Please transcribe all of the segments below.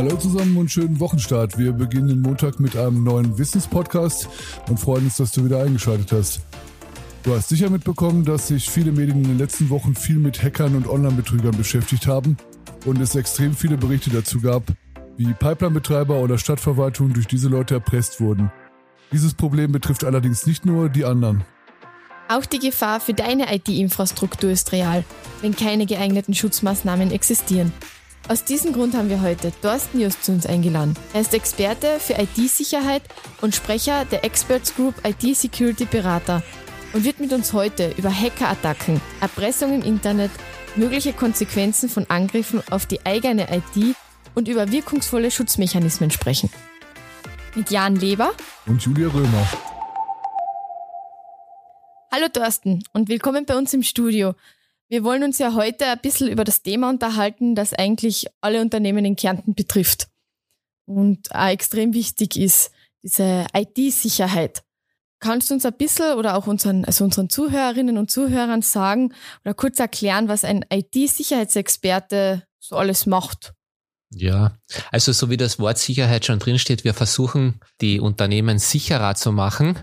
Hallo zusammen und schönen Wochenstart. Wir beginnen den Montag mit einem neuen Wissenspodcast und freuen uns, dass du wieder eingeschaltet hast. Du hast sicher mitbekommen, dass sich viele Medien in den letzten Wochen viel mit Hackern und Online-Betrügern beschäftigt haben und es extrem viele Berichte dazu gab, wie Pipeline-Betreiber oder Stadtverwaltungen durch diese Leute erpresst wurden. Dieses Problem betrifft allerdings nicht nur die anderen. Auch die Gefahr für deine IT-Infrastruktur ist real, wenn keine geeigneten Schutzmaßnahmen existieren. Aus diesem Grund haben wir heute Thorsten Just zu uns eingeladen. Er ist Experte für IT-Sicherheit und Sprecher der Experts Group IT Security Berater und wird mit uns heute über Hackerattacken, Erpressung im Internet, mögliche Konsequenzen von Angriffen auf die eigene IT und über wirkungsvolle Schutzmechanismen sprechen. Mit Jan Leber und Julia Römer. Hallo Thorsten und willkommen bei uns im Studio. Wir wollen uns ja heute ein bisschen über das Thema unterhalten, das eigentlich alle Unternehmen in Kärnten betrifft und auch extrem wichtig ist, diese IT-Sicherheit. Kannst du uns ein bisschen oder auch unseren, also unseren Zuhörerinnen und Zuhörern sagen oder kurz erklären, was ein IT-Sicherheitsexperte so alles macht? Ja, also so wie das Wort Sicherheit schon drinsteht, wir versuchen, die Unternehmen sicherer zu machen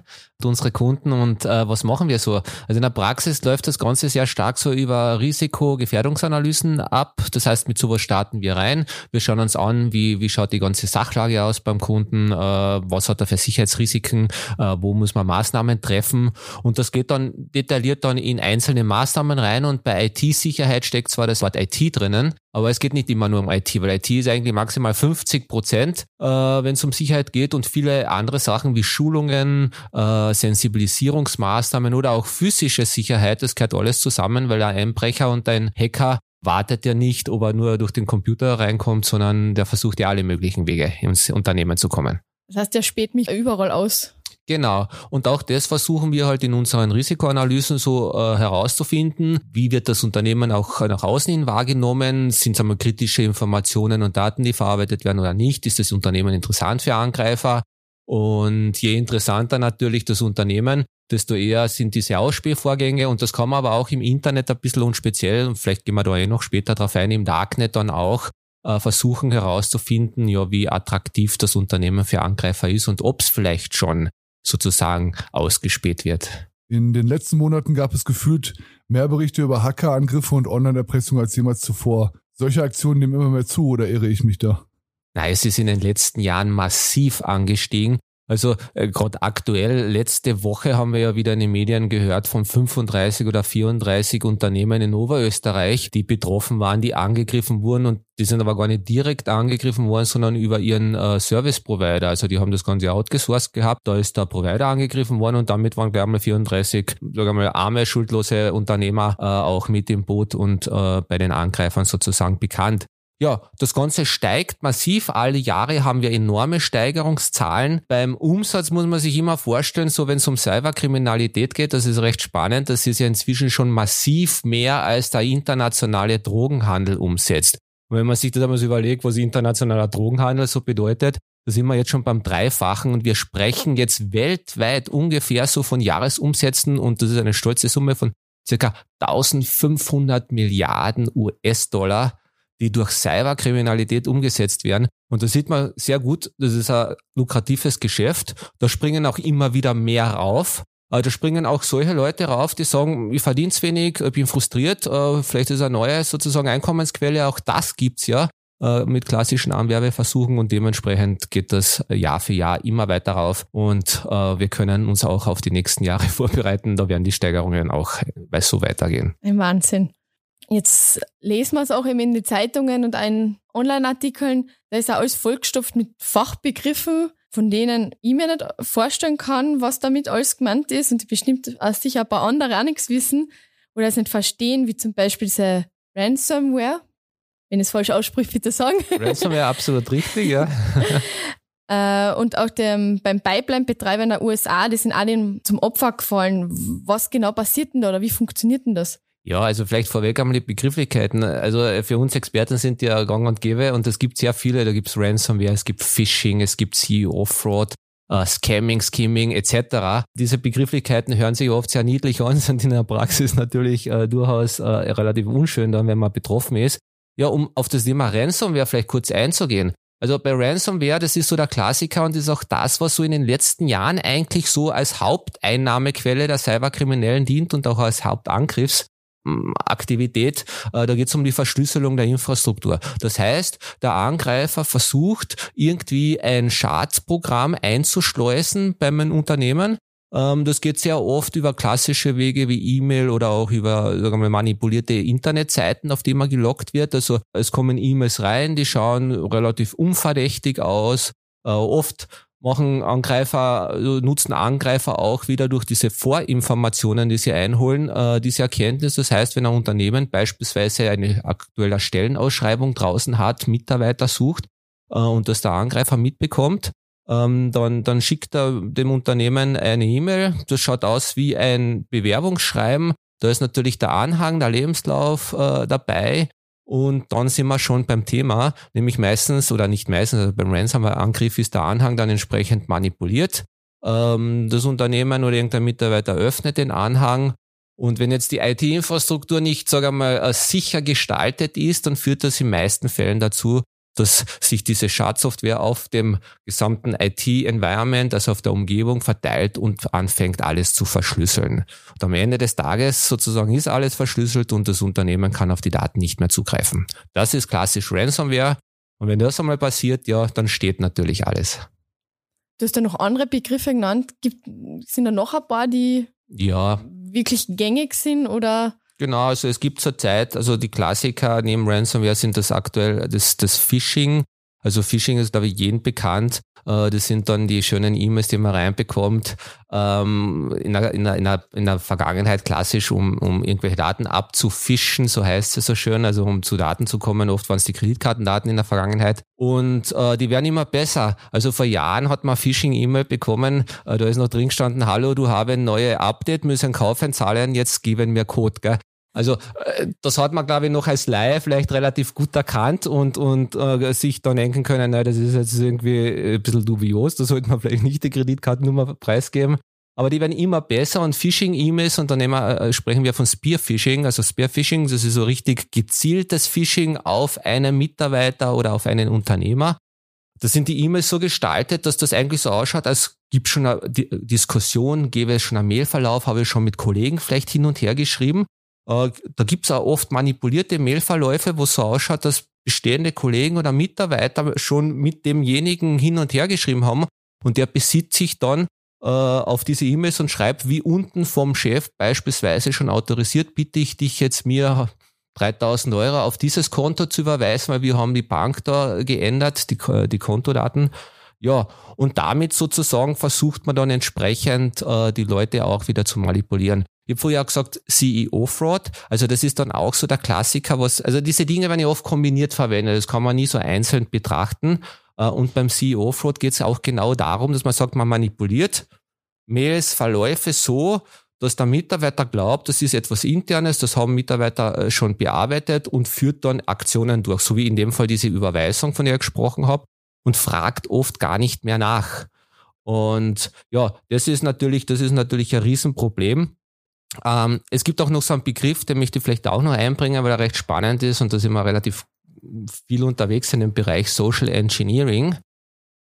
unsere Kunden und äh, was machen wir so? Also in der Praxis läuft das Ganze sehr stark so über Risiko-Gefährdungsanalysen ab. Das heißt, mit sowas starten wir rein. Wir schauen uns an, wie, wie schaut die ganze Sachlage aus beim Kunden, äh, was hat er für Sicherheitsrisiken, äh, wo muss man Maßnahmen treffen und das geht dann detailliert dann in einzelne Maßnahmen rein und bei IT-Sicherheit steckt zwar das Wort IT drinnen, aber es geht nicht immer nur um IT, weil IT ist eigentlich maximal 50 Prozent, äh, wenn es um Sicherheit geht und viele andere Sachen wie Schulungen, äh, Sensibilisierungsmaßnahmen oder auch physische Sicherheit, das gehört alles zusammen, weil ein Einbrecher und ein Hacker wartet ja nicht, ob er nur durch den Computer reinkommt, sondern der versucht ja alle möglichen Wege ins Unternehmen zu kommen. Das heißt, der späht mich überall aus. Genau. Und auch das versuchen wir halt in unseren Risikoanalysen so äh, herauszufinden. Wie wird das Unternehmen auch nach außen hin wahrgenommen? Sind es einmal kritische Informationen und Daten, die verarbeitet werden oder nicht? Ist das Unternehmen interessant für Angreifer? Und je interessanter natürlich das Unternehmen, desto eher sind diese Ausspielvorgänge und das kann man aber auch im Internet ein bisschen und speziell, und vielleicht gehen wir da eh noch später drauf ein, im Darknet dann auch äh, versuchen herauszufinden, ja, wie attraktiv das Unternehmen für Angreifer ist und ob es vielleicht schon sozusagen ausgespäht wird. In den letzten Monaten gab es gefühlt mehr Berichte über Hackerangriffe und Online-Erpressung als jemals zuvor. Solche Aktionen nehmen immer mehr zu, oder irre ich mich da? Na, es ist in den letzten Jahren massiv angestiegen. Also äh, gerade aktuell, letzte Woche haben wir ja wieder in den Medien gehört von 35 oder 34 Unternehmen in Oberösterreich, die betroffen waren, die angegriffen wurden und die sind aber gar nicht direkt angegriffen worden, sondern über ihren äh, Service Provider. Also die haben das Ganze outgesourced gehabt, da ist der Provider angegriffen worden und damit waren gleich mal 34, sagen wir mal, arme, schuldlose Unternehmer äh, auch mit im Boot und äh, bei den Angreifern sozusagen bekannt. Ja, das Ganze steigt massiv. Alle Jahre haben wir enorme Steigerungszahlen. Beim Umsatz muss man sich immer vorstellen, so wenn es um Cyberkriminalität geht, das ist recht spannend. Das ist ja inzwischen schon massiv mehr als der internationale Drogenhandel umsetzt. Und wenn man sich das einmal so überlegt, was internationaler Drogenhandel so bedeutet, da sind wir jetzt schon beim Dreifachen und wir sprechen jetzt weltweit ungefähr so von Jahresumsätzen und das ist eine stolze Summe von circa 1500 Milliarden US-Dollar die durch Cyberkriminalität umgesetzt werden. Und da sieht man sehr gut, das ist ein lukratives Geschäft. Da springen auch immer wieder mehr rauf. Aber da springen auch solche Leute rauf, die sagen, ich verdiene wenig, ich bin frustriert, äh, vielleicht ist eine neue sozusagen Einkommensquelle, auch das gibt's ja äh, mit klassischen Anwerbeversuchen und dementsprechend geht das Jahr für Jahr immer weiter rauf und äh, wir können uns auch auf die nächsten Jahre vorbereiten. Da werden die Steigerungen auch so weitergehen. Ein Wahnsinn. Jetzt lesen wir es auch eben in den Zeitungen und in Online-Artikeln. Da ist auch alles vollgestopft mit Fachbegriffen, von denen ich mir nicht vorstellen kann, was damit alles gemeint ist und bestimmt auch sicher ein paar andere auch nichts wissen oder es nicht verstehen, wie zum Beispiel diese Ransomware. Wenn ich es falsch ausspricht, bitte sagen. Ransomware absolut richtig, ja. Äh, und auch dem, beim Pipeline-Betreiber in der USA, die sind alle zum Opfer gefallen. Was genau passiert denn da oder wie funktioniert denn das? Ja, also vielleicht vorweg einmal die Begrifflichkeiten. Also äh, für uns Experten sind die ja gang und gäbe und es gibt sehr viele. Da gibt es Ransomware, es gibt Phishing, es gibt CEO-Fraud, äh, Scamming, Skimming etc. Diese Begrifflichkeiten hören sich oft sehr niedlich an, sind in der Praxis natürlich äh, durchaus äh, relativ unschön dann, wenn man betroffen ist. Ja, um auf das Thema Ransomware vielleicht kurz einzugehen. Also bei Ransomware, das ist so der Klassiker und ist auch das, was so in den letzten Jahren eigentlich so als Haupteinnahmequelle der Cyberkriminellen dient und auch als Hauptangriffsaktivität. Äh, da geht es um die Verschlüsselung der Infrastruktur. Das heißt, der Angreifer versucht irgendwie ein Schadprogramm einzuschleusen bei einem Unternehmen ähm, das geht sehr oft über klassische Wege wie E-Mail oder auch über sagen wir, manipulierte Internetseiten, auf die man gelockt wird. Also es kommen E-Mails rein, die schauen relativ unverdächtig aus. Äh, oft machen Angreifer, also nutzen Angreifer auch wieder durch diese Vorinformationen, die sie einholen, äh, diese Erkenntnis. Das heißt, wenn ein Unternehmen beispielsweise eine aktuelle Stellenausschreibung draußen hat, Mitarbeiter sucht äh, und das der Angreifer mitbekommt, ähm, dann, dann schickt er dem Unternehmen eine E-Mail. Das schaut aus wie ein Bewerbungsschreiben. Da ist natürlich der Anhang, der Lebenslauf äh, dabei. Und dann sind wir schon beim Thema, nämlich meistens oder nicht meistens, also beim Ransomware-Angriff ist der Anhang dann entsprechend manipuliert. Ähm, das Unternehmen oder irgendein Mitarbeiter öffnet den Anhang und wenn jetzt die IT-Infrastruktur nicht, sage mal, äh, sicher gestaltet ist, dann führt das in meisten Fällen dazu, dass sich diese Schadsoftware auf dem gesamten IT-Environment, also auf der Umgebung verteilt und anfängt alles zu verschlüsseln. Und am Ende des Tages sozusagen ist alles verschlüsselt und das Unternehmen kann auf die Daten nicht mehr zugreifen. Das ist klassisch Ransomware. Und wenn das einmal passiert, ja, dann steht natürlich alles. Du hast ja noch andere Begriffe genannt. Gibt, sind da noch ein paar, die ja. wirklich gängig sind oder? Genau, also es gibt zurzeit, also die Klassiker neben Ransomware sind das aktuell das, das Phishing. Also Phishing ist, glaube ich, jedem bekannt. Äh, das sind dann die schönen E-Mails, die man reinbekommt. Ähm, in, der, in, der, in, der, Vergangenheit klassisch, um, um irgendwelche Daten abzufischen, so heißt es so schön, also um zu Daten zu kommen. Oft waren es die Kreditkartendaten in der Vergangenheit. Und äh, die werden immer besser. Also vor Jahren hat man Phishing-E-Mail bekommen, äh, da ist noch drin gestanden, hallo, du habe ein neues Update, müssen kaufen, zahlen, jetzt geben mir Code. Gell? Also äh, das hat man, glaube ich, noch als Laie vielleicht relativ gut erkannt und, und äh, sich dann denken können, nein, das ist jetzt irgendwie ein bisschen dubios, da sollte man vielleicht nicht die Kreditkartennummer preisgeben. Aber die werden immer besser und Phishing-E-Mails und dann wir, äh, sprechen wir von Spear-Phishing. Also Spear-Phishing, das ist so richtig gezieltes Phishing auf einen Mitarbeiter oder auf einen Unternehmer. Da sind die E-Mails so gestaltet, dass das eigentlich so ausschaut, als gibt schon eine Diskussion, gäbe es schon einen Mailverlauf, habe ich schon mit Kollegen vielleicht hin und her geschrieben. Äh, da gibt's auch oft manipulierte Mailverläufe, wo es so ausschaut, dass bestehende Kollegen oder Mitarbeiter schon mit demjenigen hin und her geschrieben haben und der besitzt sich dann äh, auf diese E-Mails und schreibt wie unten vom Chef beispielsweise schon autorisiert, bitte ich dich jetzt mir 3000 Euro auf dieses Konto zu überweisen, weil wir haben die Bank da geändert, die, die Kontodaten. Ja, und damit sozusagen versucht man dann entsprechend äh, die Leute auch wieder zu manipulieren. Ich habe vorher auch gesagt, CEO-Fraud. Also das ist dann auch so der Klassiker, was, also diese Dinge werden ja oft kombiniert verwendet. Das kann man nie so einzeln betrachten. Äh, und beim CEO-Fraud geht es auch genau darum, dass man sagt, man manipuliert Mails, Verläufe so, dass der Mitarbeiter glaubt, das ist etwas Internes, das haben Mitarbeiter äh, schon bearbeitet und führt dann Aktionen durch, so wie in dem Fall diese Überweisung, von der ich gesprochen habe, und fragt oft gar nicht mehr nach. Und ja, das ist natürlich, das ist natürlich ein Riesenproblem. Ähm, es gibt auch noch so einen Begriff, den möchte ich vielleicht auch noch einbringen, weil er recht spannend ist und da sind wir relativ viel unterwegs in dem Bereich Social Engineering.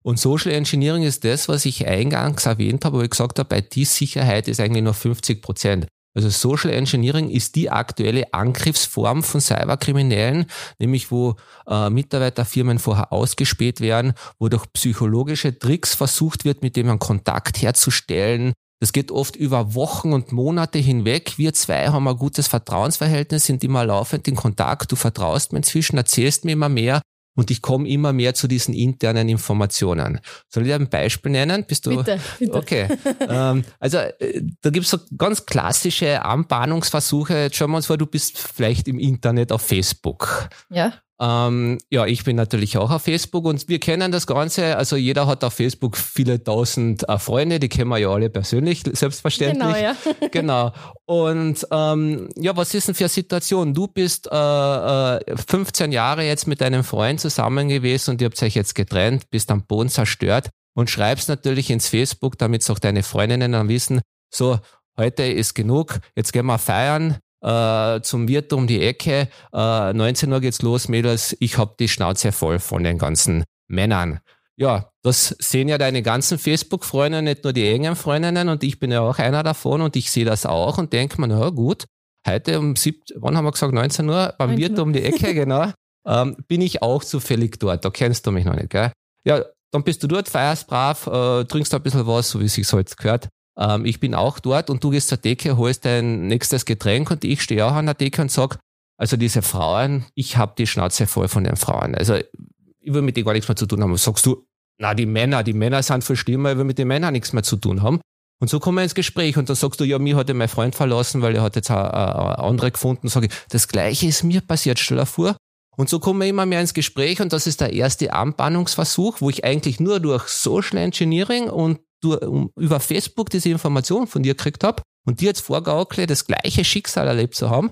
Und Social Engineering ist das, was ich eingangs erwähnt habe, wo ich gesagt habe, IT-Sicherheit ist eigentlich nur 50 Prozent. Also Social Engineering ist die aktuelle Angriffsform von Cyberkriminellen, nämlich wo äh, Mitarbeiterfirmen vorher ausgespäht werden, wo durch psychologische Tricks versucht wird, mit dem einen Kontakt herzustellen, das geht oft über Wochen und Monate hinweg. Wir zwei haben ein gutes Vertrauensverhältnis, sind immer laufend in Kontakt. Du vertraust mir inzwischen, erzählst mir immer mehr und ich komme immer mehr zu diesen internen Informationen. Soll ich dir ein Beispiel nennen? Bist du? Bitte, bitte. Okay. ähm, also äh, da gibt's so ganz klassische Anbahnungsversuche. Jetzt schauen wir uns vor, du bist vielleicht im Internet auf Facebook. Ja. Ähm, ja, ich bin natürlich auch auf Facebook und wir kennen das Ganze. Also jeder hat auf Facebook viele tausend äh, Freunde, die kennen wir ja alle persönlich, selbstverständlich. Genau, ja. genau. Und ähm, ja, was ist denn für eine Situation? Du bist äh, äh, 15 Jahre jetzt mit deinem Freund zusammen gewesen und ihr habt euch jetzt getrennt, bist am Boden zerstört und schreibst natürlich ins Facebook, damit auch deine Freundinnen dann wissen, so, heute ist genug, jetzt gehen wir feiern, äh, zum Wirt um die Ecke. Äh, 19 Uhr geht's los, Mädels. Ich hab die Schnauze voll von den ganzen Männern. Ja, das sehen ja deine ganzen Facebook-Freunde, nicht nur die engen Freundinnen und ich bin ja auch einer davon und ich sehe das auch und denke mir, na gut, heute um sieb, wann haben wir gesagt, 19 Uhr, beim Wirt um die Ecke, genau, ähm, bin ich auch zufällig dort. Da kennst du mich noch nicht, gell? Ja, dann bist du dort, feierst brav, äh, trinkst ein bisschen was, so wie es sich halt gehört. Ähm, ich bin auch dort und du gehst zur Decke, holst dein nächstes Getränk und ich stehe auch an der Decke und sag, also diese Frauen, ich habe die Schnauze voll von den Frauen. Also ich will mit denen gar nichts mehr zu tun haben. Sagst du, na die Männer, die Männer sind viel schlimmer, ich will mit den Männern nichts mehr zu tun haben. Und so kommen wir ins Gespräch und dann sagst du, ja, mir hat mein Freund verlassen, weil er hat jetzt eine, eine andere gefunden. Sag ich, das Gleiche ist mir passiert, stell dir vor. Und so kommen wir immer mehr ins Gespräch und das ist der erste Anbahnungsversuch, wo ich eigentlich nur durch Social Engineering und um, über Facebook diese Information von dir gekriegt habe und dir jetzt vorgaukle, das gleiche Schicksal erlebt zu haben.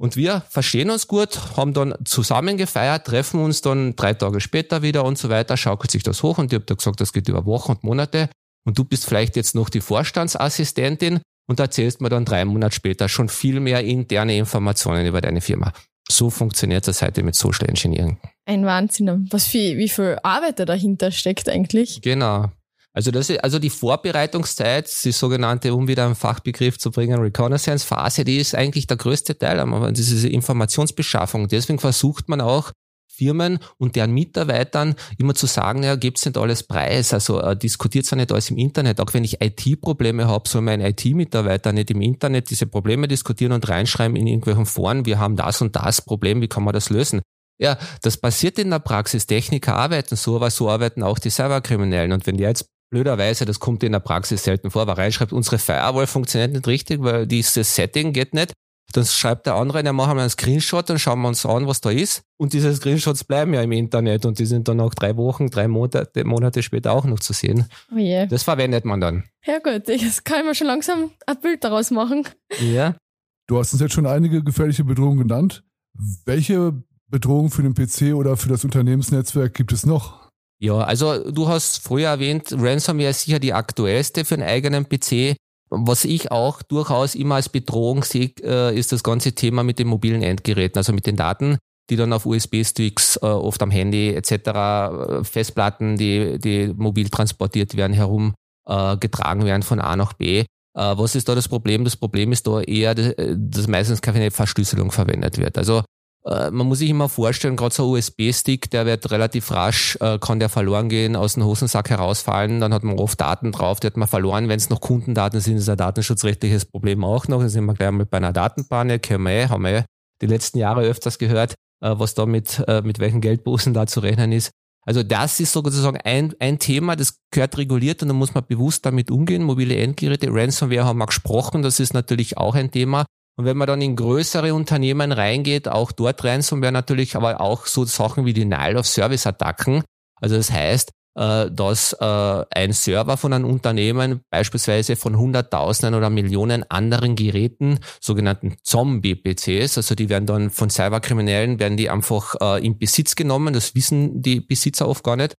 Und wir verstehen uns gut, haben dann zusammen gefeiert, treffen uns dann drei Tage später wieder und so weiter, schaukelt sich das hoch und ich habe da gesagt, das geht über Wochen und Monate. Und du bist vielleicht jetzt noch die Vorstandsassistentin und erzählst mir dann drei Monate später schon viel mehr interne Informationen über deine Firma. So funktioniert das heute mit Social Engineering. Ein Wahnsinn. Was viel, wie viel Arbeit da dahinter steckt eigentlich. Genau. Also das ist, also die Vorbereitungszeit, die sogenannte, um wieder einen Fachbegriff zu bringen, Reconnaissance-Phase, die ist eigentlich der größte Teil, aber diese Informationsbeschaffung. Deswegen versucht man auch, Firmen und deren Mitarbeitern immer zu sagen, ja, gibt's nicht alles preis, also äh, diskutiert ja nicht alles im Internet. Auch wenn ich IT-Probleme habe, soll mein IT-Mitarbeiter nicht im Internet diese Probleme diskutieren und reinschreiben in irgendwelchen Foren, wir haben das und das Problem, wie kann man das lösen? Ja, das passiert in der Praxis. Techniker arbeiten so, aber so arbeiten auch die Cyberkriminellen. Und wenn die jetzt blöderweise, das kommt in der Praxis selten vor, aber reinschreibt, unsere Firewall funktioniert nicht richtig, weil dieses Setting geht nicht, dann schreibt der andere, dann machen wir einen Screenshot und schauen wir uns an, was da ist. Und diese Screenshots bleiben ja im Internet und die sind dann auch drei Wochen, drei Monate, Monate später auch noch zu sehen. Oh yeah. Das verwendet man dann. Ja gut, jetzt kann man schon langsam ein Bild daraus machen. Ja. Du hast uns jetzt schon einige gefährliche Bedrohungen genannt. Welche Bedrohungen für den PC oder für das Unternehmensnetzwerk gibt es noch? Ja, also du hast früher erwähnt, Ransomware ist sicher die aktuellste für einen eigenen PC. Was ich auch durchaus immer als Bedrohung sehe, äh, ist das ganze Thema mit den mobilen Endgeräten, also mit den Daten, die dann auf USB-Sticks, äh, oft am Handy etc., äh, Festplatten, die, die mobil transportiert werden, herumgetragen werden von A nach B. Was ist da das Problem? Das Problem ist da eher, dass meistens keine Verschlüsselung verwendet wird. Also äh, man muss sich immer vorstellen, gerade so ein USB-Stick, der wird relativ rasch, äh, kann der verloren gehen, aus dem Hosensack herausfallen, dann hat man oft Daten drauf, die hat man verloren. Wenn es noch Kundendaten sind, ist ein datenschutzrechtliches Problem auch noch. Dann sind wir gleich mal bei einer Datenpanik, haben wir, haben wir die letzten Jahre öfters gehört, äh, was da mit, mit welchen Geldbußen da zu rechnen ist. Also das ist sozusagen ein, ein Thema, das gehört reguliert und da muss man bewusst damit umgehen. Mobile Endgeräte, Ransomware haben wir gesprochen, das ist natürlich auch ein Thema. Und wenn man dann in größere Unternehmen reingeht, auch dort Ransomware natürlich, aber auch so Sachen wie die Denial-of-Service-Attacken. Also das heißt, äh, dass äh, ein Server von einem Unternehmen beispielsweise von Hunderttausenden oder Millionen anderen Geräten, sogenannten Zombie-PCs, also die werden dann von Cyberkriminellen, werden die einfach äh, in Besitz genommen, das wissen die Besitzer oft gar nicht.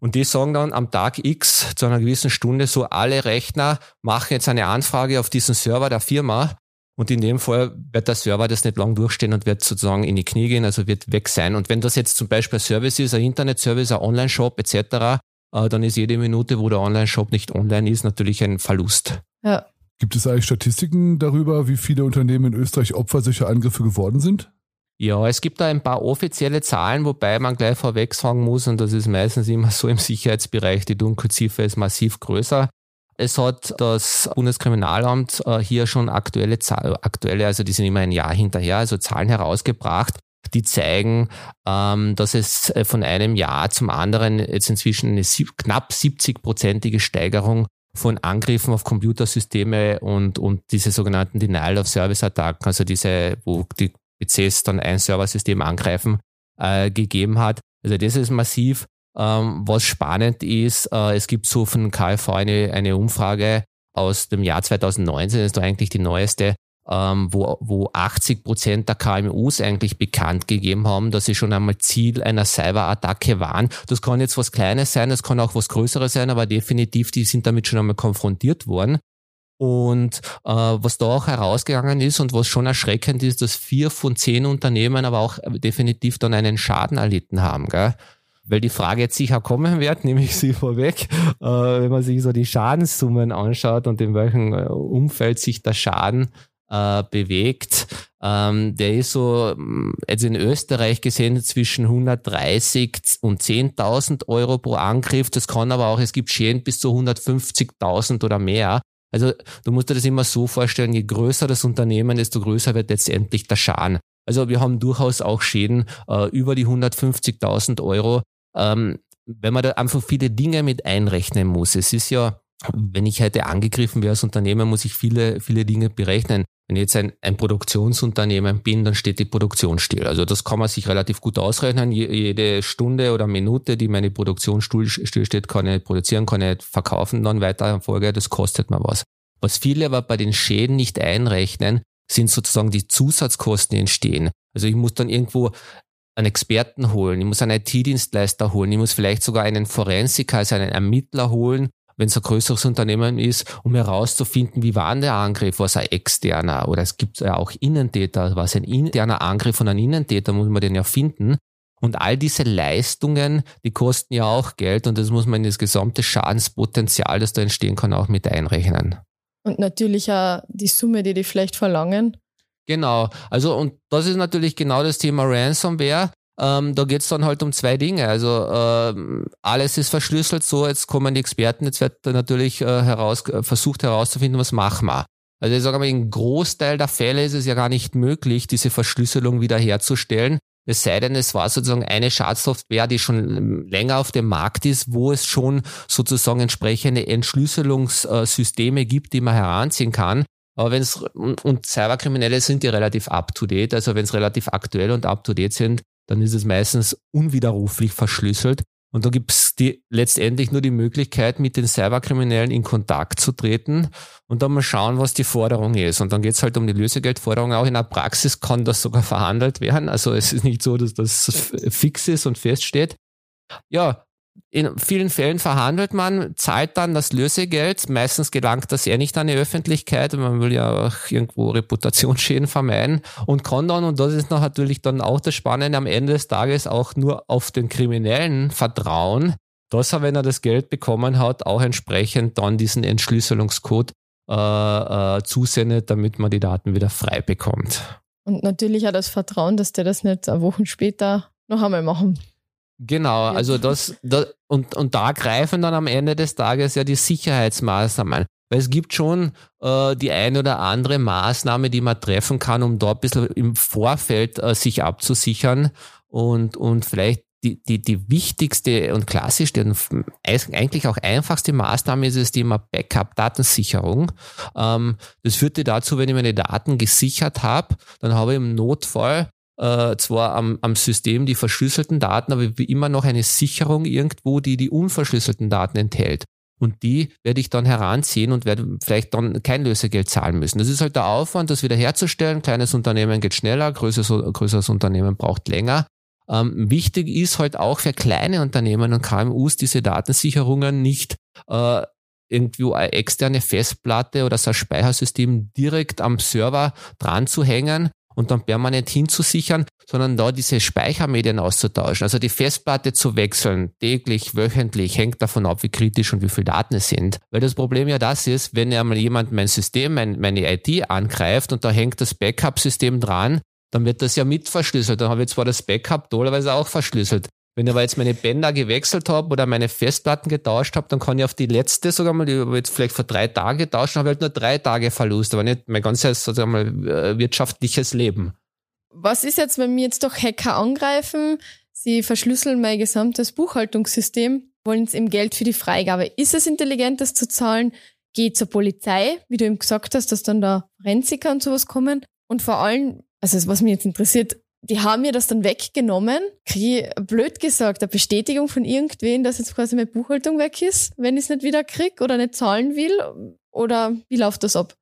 Und die sagen dann am Tag X zu einer gewissen Stunde so, alle Rechner machen jetzt eine Anfrage auf diesen Server der Firma und in dem Fall wird der Server das nicht lang durchstehen und wird sozusagen in die Knie gehen, also wird weg sein. Und wenn das jetzt zum Beispiel ein Service ist, ein Internetservice, ein Online-Shop etc., äh, dann ist jede Minute, wo der Online-Shop nicht online ist, natürlich ein Verlust. Ja. Gibt es eigentlich Statistiken darüber, wie viele Unternehmen in Österreich Opfer solcher Angriffe geworden sind? Ja, es gibt da ein paar offizielle Zahlen, wobei man gleich vorweg sagen muss, und das ist meistens immer so im Sicherheitsbereich, die Dunkelziffer ist massiv größer. Es hat das Bundeskriminalamt äh, hier schon aktuelle, aktuelle, also die sind immer ein Jahr hinterher, also Zahlen herausgebracht, die zeigen, ähm, dass es äh, von einem Jahr zum anderen jetzt inzwischen eine knapp 70-prozentige Steigerung von Angriffen auf Computersysteme und, und diese sogenannten Denial-of-Service-Attacken, also diese, wo die PCs dann ein Serversystem angreifen, äh, gegeben hat. Also das ist massiv. Ähm, was spannend ist, äh, es gibt so von KfV eine, eine Umfrage aus dem Jahr 2019, das ist doch eigentlich die neueste, ähm, wo, wo 80 Prozent der KMUs eigentlich bekannt gegeben haben, dass sie schon einmal Ziel einer Cyberattacke waren. Das kann jetzt was Kleines sein, das kann auch was Größeres sein, aber definitiv, die sind damit schon einmal konfrontiert worden. Und äh, was da auch herausgegangen ist und was schon erschreckend ist, dass vier von zehn Unternehmen aber auch definitiv dann einen Schaden erlitten haben. Gell? Weil die Frage jetzt sicher kommen wird, nehme ich sie vorweg, äh, wenn man sich so die Schadenssummen anschaut und in welchem äh, Umfeld sich der Schaden äh, bewegt, ähm, der ist so mm, jetzt in Österreich gesehen zwischen 130 und 10.000 Euro pro Angriff. Das kann aber auch, es gibt Schäden bis zu 150.000 oder mehr. Also du musst dir das immer so vorstellen, je größer das Unternehmen, desto größer wird letztendlich der Schaden. Also wir haben durchaus auch Schäden äh, über die 150.000 Euro, ähm, wenn man da einfach viele Dinge mit einrechnen muss. Es ist ja, wenn ich heute angegriffen wäre als Unternehmen, muss ich viele, viele Dinge berechnen. Wenn ich jetzt ein, ein Produktionsunternehmen bin, dann steht die Produktion still. Also das kann man sich relativ gut ausrechnen. Jede Stunde oder Minute, die meine Produktion stillsteht, kann ich produzieren, kann ich verkaufen dann weiter in Folge. Das kostet mir was. Was viele aber bei den Schäden nicht einrechnen, sind sozusagen die Zusatzkosten, die entstehen. Also ich muss dann irgendwo einen Experten holen, ich muss einen IT-Dienstleister holen, ich muss vielleicht sogar einen Forensiker, also einen Ermittler holen, wenn es ein größeres Unternehmen ist, um herauszufinden, wie war der Angriff, was ein externer? Oder es gibt ja auch Innentäter, was ein interner Angriff von einem Innentäter, muss man den ja finden. Und all diese Leistungen, die kosten ja auch Geld. Und das muss man in das gesamte Schadenspotenzial, das da entstehen kann, auch mit einrechnen. Und natürlich auch die Summe, die die vielleicht verlangen. Genau, also und das ist natürlich genau das Thema Ransomware. Ähm, da geht's dann halt um zwei Dinge. Also ähm, alles ist verschlüsselt, so jetzt kommen die Experten, jetzt wird natürlich äh, heraus, äh, versucht herauszufinden, was machen wir. Also ich sage mal, im Großteil der Fälle ist es ja gar nicht möglich, diese Verschlüsselung wiederherzustellen. Es sei denn, es war sozusagen eine Schadsoftware, die schon ähm, länger auf dem Markt ist, wo es schon sozusagen entsprechende Entschlüsselungssysteme gibt, die man heranziehen kann. Aber wenn es, und Cyberkriminelle sind ja relativ up to date, also wenn es relativ aktuell und up to date sind, dann ist es meistens unwiderruflich verschlüsselt. Und da gibt es die, letztendlich nur die Möglichkeit, mit den Cyberkriminellen in Kontakt zu treten und dann mal schauen, was die Forderung ist. Und dann geht es halt um die Lösegeldforderung. Auch in der Praxis kann das sogar verhandelt werden. Also es ist nicht so, dass das fix ist und feststeht. Ja, in vielen Fällen verhandelt man, zahlt dann das Lösegeld. Meistens gelangt das eher nicht an die Öffentlichkeit. Man will ja auch irgendwo Reputationsschäden vermeiden und dann, und das ist natürlich dann auch das Spannende, am Ende des Tages auch nur auf den Kriminellen vertrauen, dass er, wenn er das Geld bekommen hat, auch entsprechend dann diesen Entschlüsselungscode äh, äh, zusendet, damit man die Daten wieder frei bekommt. Und natürlich auch das Vertrauen, dass der das nicht Wochen später noch einmal machen Genau, also das, das und, und da greifen dann am Ende des Tages ja die Sicherheitsmaßnahmen. Weil es gibt schon äh, die eine oder andere Maßnahme, die man treffen kann, um dort ein bisschen im Vorfeld äh, sich abzusichern und, und vielleicht die, die, die wichtigste und klassischste und eigentlich auch einfachste Maßnahme ist das Thema Backup-Datensicherung. Ähm, das führte dazu, wenn ich meine Daten gesichert habe, dann habe ich im Notfall äh, zwar am, am System die verschlüsselten Daten, aber wie immer noch eine Sicherung irgendwo, die die unverschlüsselten Daten enthält. Und die werde ich dann heranziehen und werde vielleicht dann kein Lösegeld zahlen müssen. Das ist halt der Aufwand, das wiederherzustellen. Kleines Unternehmen geht schneller, größeres, größeres Unternehmen braucht länger. Ähm, wichtig ist halt auch für kleine Unternehmen und KMUs diese Datensicherungen nicht äh, irgendwo eine externe Festplatte oder so ein Speichersystem direkt am Server dran zu hängen, und dann permanent hinzusichern, sondern da diese Speichermedien auszutauschen. Also die Festplatte zu wechseln, täglich, wöchentlich, hängt davon ab, wie kritisch und wie viel Daten es sind. Weil das Problem ja das ist, wenn einmal jemand mein System, mein, meine IT angreift und da hängt das Backup-System dran, dann wird das ja mit verschlüsselt. Dann habe ich zwar das Backup teilweise auch verschlüsselt. Wenn ich aber jetzt meine Bänder gewechselt habe oder meine Festplatten getauscht habe, dann kann ich auf die letzte sogar mal, die habe jetzt vielleicht vor drei Tagen getauscht, habe halt nur drei Tage Verlust, aber nicht mein ganzes sozusagen mal, äh, wirtschaftliches Leben. Was ist jetzt, wenn mir jetzt doch Hacker angreifen? Sie verschlüsseln mein gesamtes Buchhaltungssystem, wollen jetzt eben Geld für die Freigabe. Ist es intelligent, das zu zahlen? Geht zur Polizei, wie du eben gesagt hast, dass dann da Forensiker und sowas kommen? Und vor allem, also was mich jetzt interessiert, die haben mir das dann weggenommen. Kriege blöd gesagt, eine Bestätigung von irgendwen, dass jetzt quasi meine Buchhaltung weg ist, wenn ich es nicht wieder krieg oder nicht zahlen will? Oder wie läuft das ab?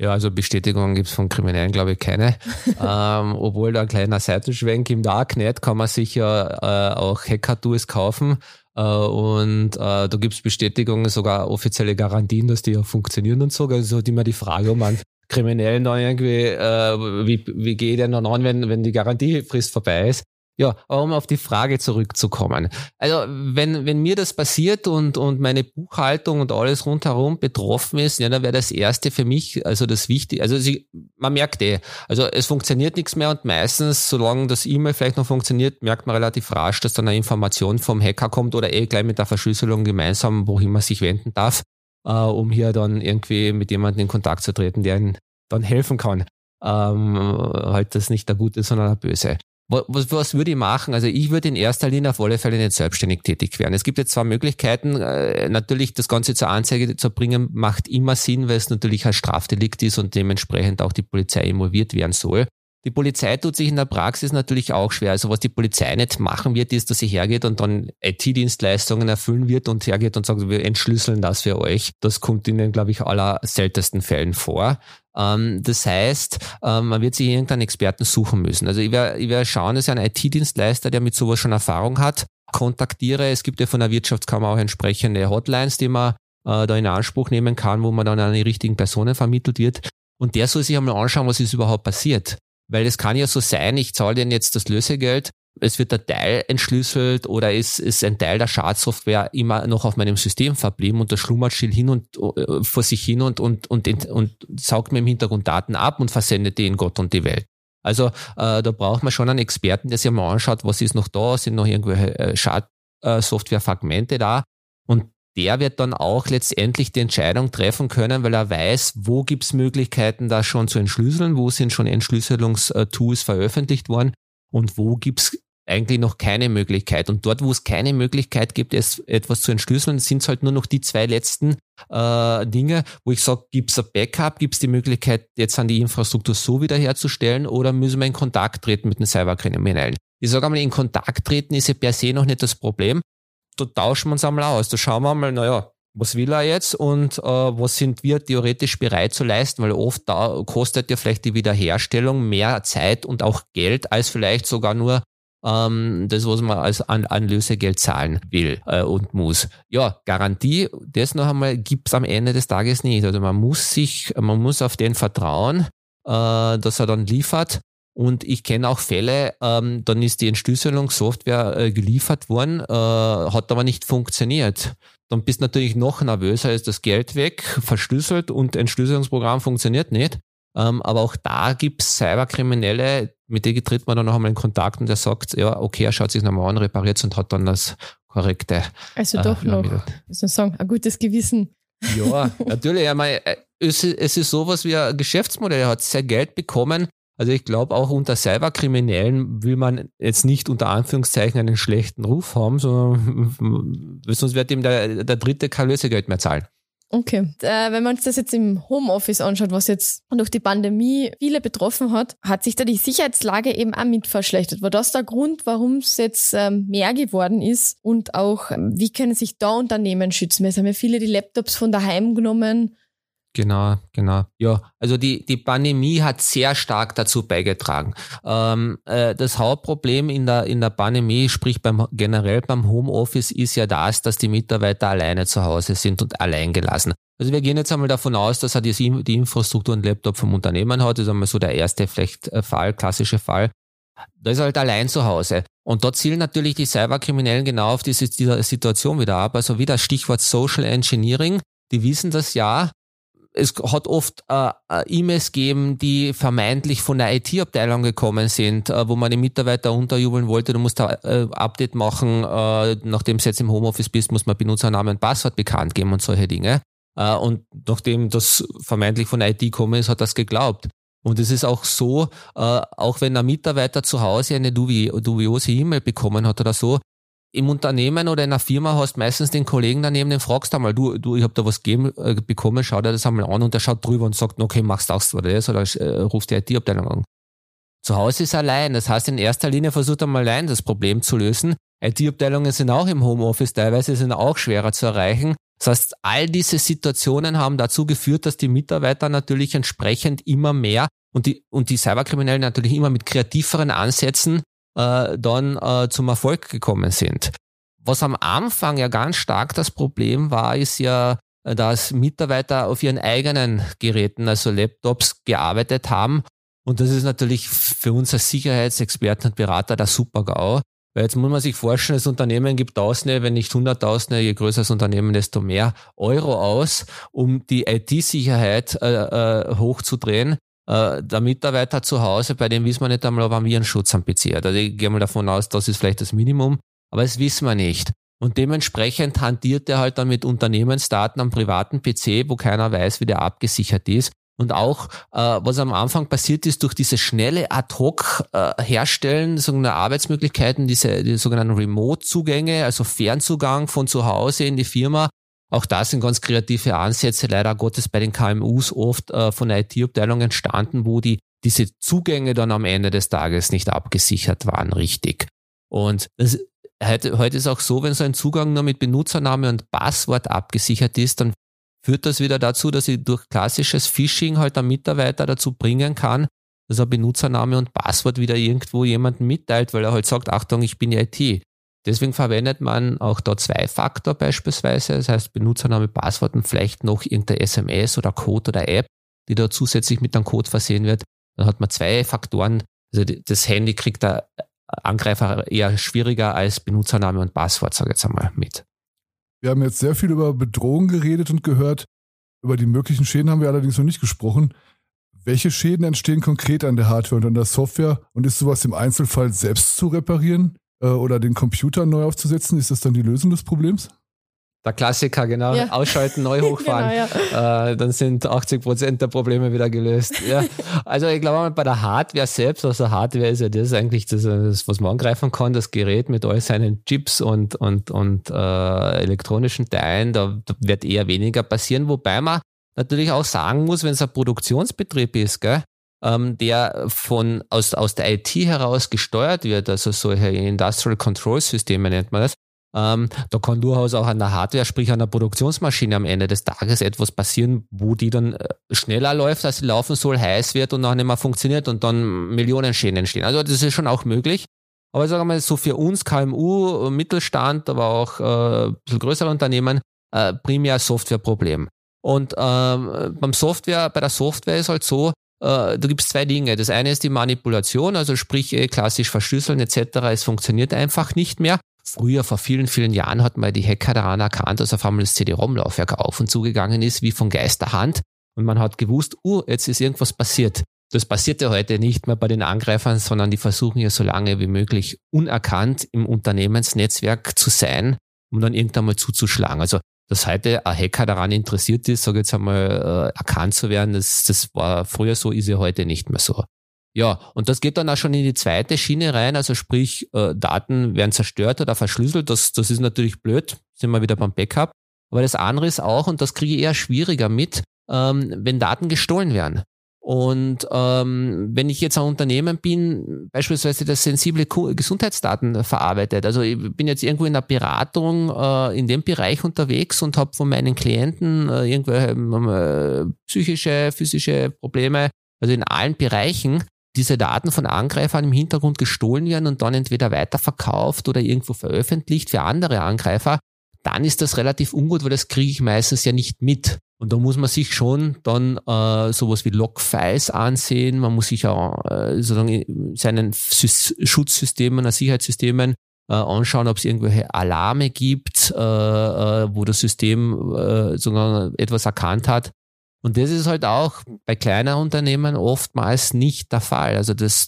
Ja, also Bestätigungen gibt es von Kriminellen, glaube ich, keine. ähm, obwohl da ein kleiner Seitenschwenk im Darknet kann man sich ja äh, auch Hacker-Tools kaufen. Äh, und äh, da gibt es Bestätigungen, sogar offizielle Garantien, dass die ja funktionieren und so. Also die immer die Frage, ob man Kriminellen dann irgendwie, äh, wie, wie geht denn dann an, wenn, wenn die Garantiefrist vorbei ist? Ja, aber um auf die Frage zurückzukommen. Also wenn, wenn mir das passiert und, und meine Buchhaltung und alles rundherum betroffen ist, ja, dann wäre das Erste für mich, also das Wichtige, also sie, man merkt eh, also es funktioniert nichts mehr und meistens, solange das E-Mail vielleicht noch funktioniert, merkt man relativ rasch, dass dann eine Information vom Hacker kommt oder eh gleich mit der Verschlüsselung gemeinsam, wohin man sich wenden darf, äh, um hier dann irgendwie mit jemandem in Kontakt zu treten, der ihnen dann helfen kann. Ähm, halt das nicht der Gute, sondern der Böse. Was, was würde ich machen? Also ich würde in erster Linie auf alle Fälle nicht selbstständig tätig werden. Es gibt jetzt zwei Möglichkeiten. Äh, natürlich das Ganze zur Anzeige zu bringen, macht immer Sinn, weil es natürlich ein Strafdelikt ist und dementsprechend auch die Polizei involviert werden soll. Die Polizei tut sich in der Praxis natürlich auch schwer. Also was die Polizei nicht machen wird, ist, dass sie hergeht und dann IT-Dienstleistungen erfüllen wird und hergeht und sagt, wir entschlüsseln das für euch. Das kommt in den, glaube ich, aller seltensten Fällen vor. Ähm, das heißt, ähm, man wird sich irgendeinen Experten suchen müssen. Also ich werde ich werd schauen, dass ich einen IT-Dienstleister, der mit sowas schon Erfahrung hat, kontaktiere. Es gibt ja von der Wirtschaftskammer auch entsprechende Hotlines, die man äh, da in Anspruch nehmen kann, wo man dann an die richtigen Personen vermittelt wird. Und der soll sich einmal anschauen, was ist überhaupt passiert. Weil es kann ja so sein, ich zahle denen jetzt das Lösegeld, es wird der Teil entschlüsselt oder ist, ist ein Teil der Schadsoftware immer noch auf meinem System verblieben und der schlummert still hin und äh, vor sich hin und, und, und, und, und saugt mir im Hintergrund Daten ab und versendet die in Gott und die Welt. Also äh, da braucht man schon einen Experten, der sich mal anschaut, was ist noch da, sind noch irgendwelche äh, Schadsoftware-Fragmente da der wird dann auch letztendlich die Entscheidung treffen können, weil er weiß, wo gibt's Möglichkeiten, das schon zu entschlüsseln, wo sind schon Entschlüsselungstools veröffentlicht worden und wo gibt's eigentlich noch keine Möglichkeit. Und dort, wo es keine Möglichkeit gibt, es etwas zu entschlüsseln, sind es halt nur noch die zwei letzten äh, Dinge, wo ich sage, gibt es ein Backup, gibt es die Möglichkeit, jetzt an die Infrastruktur so wiederherzustellen oder müssen wir in Kontakt treten mit den Cyberkriminellen? Ich sage einmal, in Kontakt treten ist ja per se noch nicht das Problem, da tauschen wir uns einmal aus. Da schauen wir mal, naja, was will er jetzt und äh, was sind wir theoretisch bereit zu leisten, weil oft da kostet ja vielleicht die Wiederherstellung mehr Zeit und auch Geld als vielleicht sogar nur ähm, das, was man als An Anlösegeld zahlen will äh, und muss. Ja, Garantie, das noch einmal gibt's am Ende des Tages nicht. Also man muss sich, man muss auf den vertrauen, äh, dass er dann liefert und ich kenne auch Fälle, ähm, dann ist die Entschlüsselungssoftware äh, geliefert worden, äh, hat aber nicht funktioniert. Dann bist du natürlich noch nervöser, ist das Geld weg, verschlüsselt und Entschlüsselungsprogramm funktioniert nicht. Ähm, aber auch da gibt's Cyberkriminelle, mit denen tritt man dann noch einmal in Kontakt und der sagt, ja, okay, er schaut sich nochmal an, repariert und hat dann das korrekte. Also doch äh, noch, muss man sagen, ein gutes Gewissen. Ja, natürlich. Ich meine, äh, es, es ist sowas wie ein Geschäftsmodell. Er hat sehr Geld bekommen also ich glaube, auch unter Cyberkriminellen will man jetzt nicht unter Anführungszeichen einen schlechten Ruf haben, sondern sonst wird ihm der, der Dritte kein Lösegeld mehr zahlen. Okay. Äh, wenn man uns das jetzt im Homeoffice anschaut, was jetzt durch die Pandemie viele betroffen hat, hat sich da die Sicherheitslage eben auch mit verschlechtert. War das der Grund, warum es jetzt ähm, mehr geworden ist? Und auch, ähm, wie können sich da Unternehmen schützen? Es haben ja viele die Laptops von daheim genommen Genau, genau. Ja, also die, die Pandemie hat sehr stark dazu beigetragen. Ähm, äh, das Hauptproblem in der, in der Pandemie, sprich beim, generell beim Homeoffice, ist ja das, dass die Mitarbeiter alleine zu Hause sind und allein gelassen. Also wir gehen jetzt einmal davon aus, dass er die, die Infrastruktur und Laptop vom Unternehmen hat. Das ist einmal so der erste vielleicht äh, Fall, klassische Fall. Da ist er halt allein zu Hause. Und dort zielen natürlich die Cyberkriminellen genau auf diese, diese Situation wieder ab. Also wieder Stichwort Social Engineering. Die wissen das ja, es hat oft äh, äh, E-Mails gegeben, die vermeintlich von der IT-Abteilung gekommen sind, äh, wo man den Mitarbeiter unterjubeln wollte, du musst da äh, Update machen, äh, nachdem du jetzt im Homeoffice bist, muss man Benutzernamen und Passwort bekannt geben und solche Dinge. Äh, und nachdem das vermeintlich von der IT gekommen ist, hat das geglaubt. Und es ist auch so, äh, auch wenn ein Mitarbeiter zu Hause eine dubiose E-Mail bekommen hat oder so, im Unternehmen oder in einer Firma hast meistens den Kollegen daneben, den fragst du einmal, du, du, ich habe da was gegeben, äh, bekommen, schau dir das einmal an und der schaut drüber und sagt, okay, machst du das oder das oder äh, rufst die IT-Abteilung an. Zu Hause ist allein. Das heißt, in erster Linie versucht er mal allein das Problem zu lösen. IT-Abteilungen sind auch im Homeoffice, teilweise sind auch schwerer zu erreichen. Das heißt, all diese Situationen haben dazu geführt, dass die Mitarbeiter natürlich entsprechend immer mehr und die, und die Cyberkriminellen natürlich immer mit kreativeren Ansätzen äh, dann äh, zum Erfolg gekommen sind. Was am Anfang ja ganz stark das Problem war, ist ja, dass Mitarbeiter auf ihren eigenen Geräten, also Laptops, gearbeitet haben Und das ist natürlich für uns als Sicherheitsexperten und Berater der Super-GAU. Weil jetzt muss man sich vorstellen, das Unternehmen gibt Tausende, wenn nicht Hunderttausende, je größer das Unternehmen, desto mehr Euro aus, um die IT-Sicherheit äh, äh, hochzudrehen. Äh, der Mitarbeiter zu Hause, bei dem wissen wir nicht einmal, ob er Virenschutz am PC hat. Also ich gehe mal davon aus, das ist vielleicht das Minimum, aber das wissen wir nicht. Und dementsprechend hantiert er halt dann mit Unternehmensdaten am privaten PC, wo keiner weiß, wie der abgesichert ist. Und auch, äh, was am Anfang passiert ist, durch diese schnelle Ad-Hoc-Herstellen äh, sogenannter Arbeitsmöglichkeiten, diese die sogenannten Remote-Zugänge, also Fernzugang von zu Hause in die Firma, auch da sind ganz kreative Ansätze, leider Gottes bei den KMUs oft äh, von der IT-Abteilung entstanden, wo die diese Zugänge dann am Ende des Tages nicht abgesichert waren, richtig. Und das, heute, heute ist auch so, wenn so ein Zugang nur mit Benutzername und Passwort abgesichert ist, dann führt das wieder dazu, dass ich durch klassisches Phishing halt einen Mitarbeiter dazu bringen kann, dass er Benutzername und Passwort wieder irgendwo jemanden mitteilt, weil er halt sagt, Achtung, ich bin IT. Deswegen verwendet man auch da Zwei-Faktor beispielsweise, das heißt Benutzername, Passwort und vielleicht noch irgendeine SMS oder Code oder App, die da zusätzlich mit einem Code versehen wird. Dann hat man zwei Faktoren. Also das Handy kriegt der Angreifer eher schwieriger als Benutzername und Passwort, sage ich jetzt einmal mit. Wir haben jetzt sehr viel über Bedrohungen geredet und gehört. Über die möglichen Schäden haben wir allerdings noch nicht gesprochen. Welche Schäden entstehen konkret an der Hardware und an der Software? Und ist sowas im Einzelfall selbst zu reparieren oder den Computer neu aufzusetzen? Ist das dann die Lösung des Problems? Der Klassiker, genau. Ja. Ausschalten, neu hochfahren. genau, ja. äh, dann sind 80 Prozent der Probleme wieder gelöst. Ja. Also ich glaube, bei der Hardware selbst, also Hardware ist ja das eigentlich das, das, was man angreifen kann, das Gerät mit all seinen Chips und, und, und äh, elektronischen Teilen, da, da, wird eher weniger passieren, wobei man natürlich auch sagen muss, wenn es ein Produktionsbetrieb ist, gell, ähm, der von aus, aus der IT heraus gesteuert wird, also solche Industrial Control Systeme nennt man das, ähm, da kann durchaus auch an der Hardware, sprich an der Produktionsmaschine am Ende des Tages etwas passieren, wo die dann äh, schneller läuft, als sie laufen soll, heiß wird und auch nicht mehr funktioniert und dann Millionen Schäden entstehen. Also das ist schon auch möglich. Aber sagen wir mal, so für uns KMU, Mittelstand, aber auch äh, ein bisschen größere Unternehmen, äh, primär Softwareproblem. Und ähm, beim Software, bei der Software ist halt so, äh, da gibt es zwei Dinge. Das eine ist die Manipulation, also sprich äh, klassisch verschlüsseln etc. Es funktioniert einfach nicht mehr. Früher, vor vielen, vielen Jahren, hat mal die Hacker daran erkannt, dass auf einmal das CD-ROM-Laufwerk auf und zugegangen ist, wie von Geisterhand. Und man hat gewusst, uh, jetzt ist irgendwas passiert. Das passiert ja heute nicht mehr bei den Angreifern, sondern die versuchen ja so lange wie möglich unerkannt im Unternehmensnetzwerk zu sein, um dann irgendwann mal zuzuschlagen. Also, dass heute ein Hacker daran interessiert ist, sage jetzt einmal, äh, erkannt zu werden, das, das war früher so, ist ja heute nicht mehr so. Ja, und das geht dann auch schon in die zweite Schiene rein, also sprich, äh, Daten werden zerstört oder verschlüsselt. Das, das ist natürlich blöd, sind wir wieder beim Backup. Aber das andere ist auch, und das kriege ich eher schwieriger mit, ähm, wenn Daten gestohlen werden. Und ähm, wenn ich jetzt ein Unternehmen bin, beispielsweise das sensible Gesundheitsdaten verarbeitet, also ich bin jetzt irgendwo in der Beratung äh, in dem Bereich unterwegs und habe von meinen Klienten äh, irgendwelche äh, psychische, physische Probleme, also in allen Bereichen, diese Daten von Angreifern im Hintergrund gestohlen werden und dann entweder weiterverkauft oder irgendwo veröffentlicht für andere Angreifer, dann ist das relativ ungut, weil das kriege ich meistens ja nicht mit. Und da muss man sich schon dann äh, sowas wie Logfiles ansehen. Man muss sich auch äh, sozusagen seinen Sys Schutzsystemen, äh, Sicherheitssystemen äh, anschauen, ob es irgendwelche Alarme gibt, äh, äh, wo das System äh, sozusagen etwas erkannt hat. Und das ist halt auch bei kleinen Unternehmen oftmals nicht der Fall. Also das,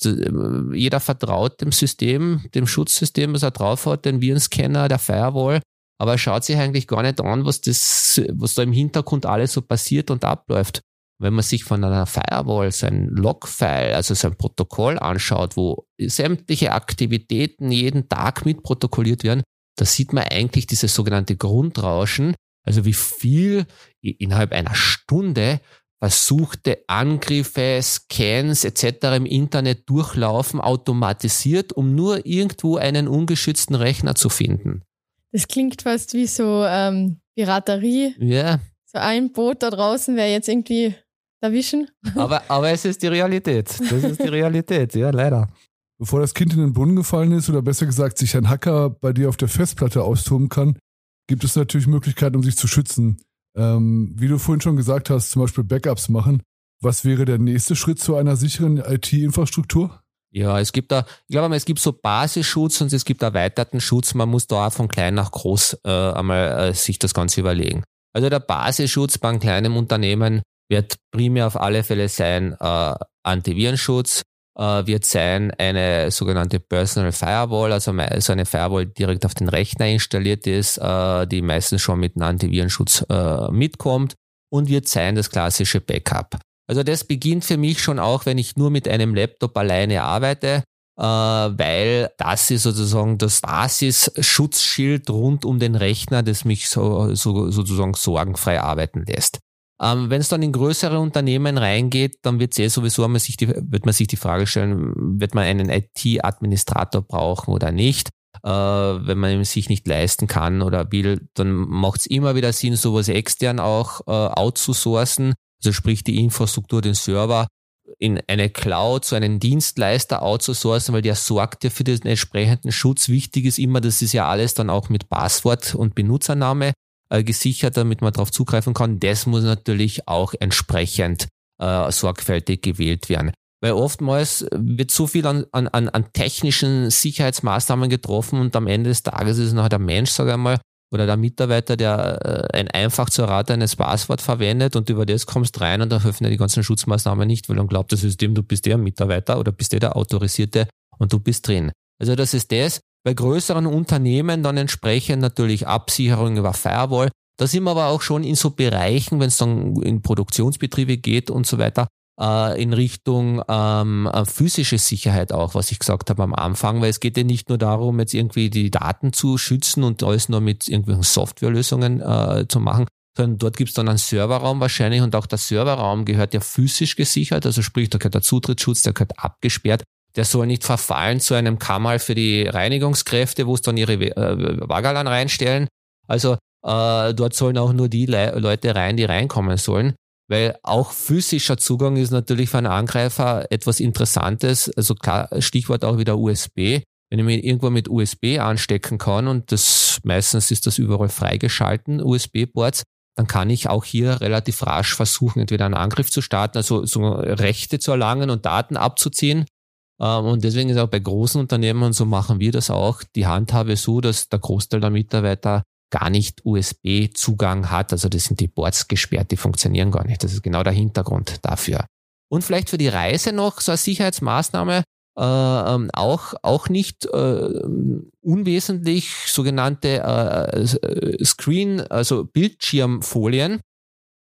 jeder vertraut dem System, dem Schutzsystem, was er drauf hat, den Virenscanner, der Firewall, aber er schaut sich eigentlich gar nicht an, was das, was da im Hintergrund alles so passiert und abläuft. Wenn man sich von einer Firewall sein Logfile, also sein Protokoll anschaut, wo sämtliche Aktivitäten jeden Tag mitprotokolliert werden, da sieht man eigentlich dieses sogenannte Grundrauschen, also wie viel innerhalb einer Stunde versuchte Angriffe, Scans etc. im Internet durchlaufen, automatisiert, um nur irgendwo einen ungeschützten Rechner zu finden. Das klingt fast wie so ähm, Piraterie. Ja. So ein Boot da draußen wäre jetzt irgendwie erwischen. Aber, aber es ist die Realität. Das ist die Realität, ja, leider. Bevor das Kind in den Brunnen gefallen ist, oder besser gesagt, sich ein Hacker bei dir auf der Festplatte austoben kann, gibt es natürlich Möglichkeiten, um sich zu schützen. Ähm, wie du vorhin schon gesagt hast, zum Beispiel Backups machen. Was wäre der nächste Schritt zu einer sicheren IT-Infrastruktur? Ja, es gibt da, ich glaube, es gibt so Basisschutz und es gibt erweiterten Schutz. Man muss da auch von klein nach groß äh, einmal äh, sich das Ganze überlegen. Also der Basisschutz bei einem kleinen Unternehmen wird primär auf alle Fälle sein äh, Antivirenschutz, äh, wird sein eine sogenannte Personal Firewall, also so eine Firewall die direkt auf den Rechner installiert ist, äh, die meistens schon mit einem Antivirenschutz äh, mitkommt und wird sein das klassische Backup. Also das beginnt für mich schon auch, wenn ich nur mit einem Laptop alleine arbeite, äh, weil das ist sozusagen das Basisschutzschild rund um den Rechner, das mich so, so sozusagen sorgenfrei arbeiten lässt. Ähm, wenn es dann in größere Unternehmen reingeht, dann wird eh sowieso man sich die, wird man sich die Frage stellen, wird man einen IT-Administrator brauchen oder nicht? Äh, wenn man sich nicht leisten kann oder will, dann macht es immer wieder Sinn, sowas extern auch äh, outzusourcen also sprich die Infrastruktur, den Server in eine Cloud zu einem Dienstleister outzusourcen, weil der sorgt ja für den entsprechenden Schutz. Wichtig ist immer, das ist ja alles dann auch mit Passwort und Benutzername äh, gesichert, damit man darauf zugreifen kann. Das muss natürlich auch entsprechend äh, sorgfältig gewählt werden. Weil oftmals wird so viel an, an, an technischen Sicherheitsmaßnahmen getroffen und am Ende des Tages ist es noch der Mensch, sage ich mal, oder der Mitarbeiter, der äh, ein einfach zu erratenes Passwort verwendet und über das kommst rein und dann öffnet die ganzen Schutzmaßnahmen nicht, weil dann glaubt das System, du bist der Mitarbeiter oder bist der der Autorisierte und du bist drin. Also das ist das. Bei größeren Unternehmen dann entsprechend natürlich Absicherung über Firewall. Da sind wir aber auch schon in so Bereichen, wenn es dann in Produktionsbetriebe geht und so weiter, äh, in Richtung ähm, äh, physische Sicherheit auch, was ich gesagt habe am Anfang, weil es geht ja nicht nur darum, jetzt irgendwie die Daten zu schützen und alles nur mit irgendwelchen Softwarelösungen äh, zu machen, sondern dort gibt es dann einen Serverraum wahrscheinlich und auch der Serverraum gehört ja physisch gesichert, also sprich, da gehört der Zutrittsschutz, der gehört abgesperrt. Der soll nicht verfallen zu einem Kammer für die Reinigungskräfte, wo es dann ihre äh, Wagalan reinstellen. Also äh, dort sollen auch nur die Le Leute rein, die reinkommen sollen. Weil auch physischer Zugang ist natürlich für einen Angreifer etwas Interessantes. Also klar, Stichwort auch wieder USB. Wenn ich mich irgendwo mit USB anstecken kann und das meistens ist das überall freigeschalten, USB-Ports, dann kann ich auch hier relativ rasch versuchen, entweder einen Angriff zu starten, also so Rechte zu erlangen und Daten abzuziehen. Ähm, und deswegen ist auch bei großen Unternehmen, und so machen wir das auch, die Handhabe so, dass der Großteil der Mitarbeiter gar nicht USB-Zugang hat. Also das sind die Boards gesperrt, die funktionieren gar nicht. Das ist genau der Hintergrund dafür. Und vielleicht für die Reise noch so eine Sicherheitsmaßnahme, äh, ähm, auch, auch nicht äh, unwesentlich sogenannte äh, Screen, also Bildschirmfolien,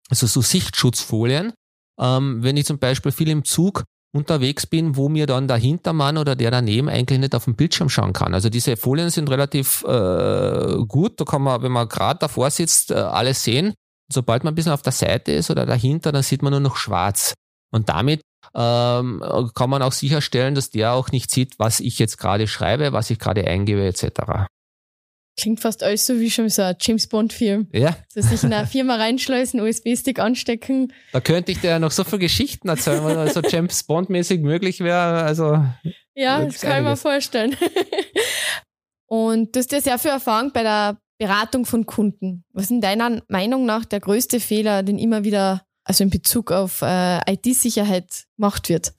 also so Sichtschutzfolien. Ähm, wenn ich zum Beispiel viel im Zug unterwegs bin, wo mir dann der Hintermann oder der daneben eigentlich nicht auf den Bildschirm schauen kann. Also diese Folien sind relativ äh, gut, da kann man, wenn man gerade davor sitzt, äh, alles sehen. Sobald man ein bisschen auf der Seite ist oder dahinter, dann sieht man nur noch schwarz. Und damit ähm, kann man auch sicherstellen, dass der auch nicht sieht, was ich jetzt gerade schreibe, was ich gerade eingebe etc. Klingt fast alles so wie schon so ein James Bond-Film. Ja. So sich in eine Firma reinschleusen, USB-Stick anstecken. Da könnte ich dir noch so viele Geschichten erzählen, was so James Bond-mäßig möglich wäre. Also, ja, das kann ich mir vorstellen. Und du hast ja sehr viel Erfahrung bei der Beratung von Kunden. Was ist in deiner Meinung nach der größte Fehler, den immer wieder, also in Bezug auf äh, IT-Sicherheit gemacht wird?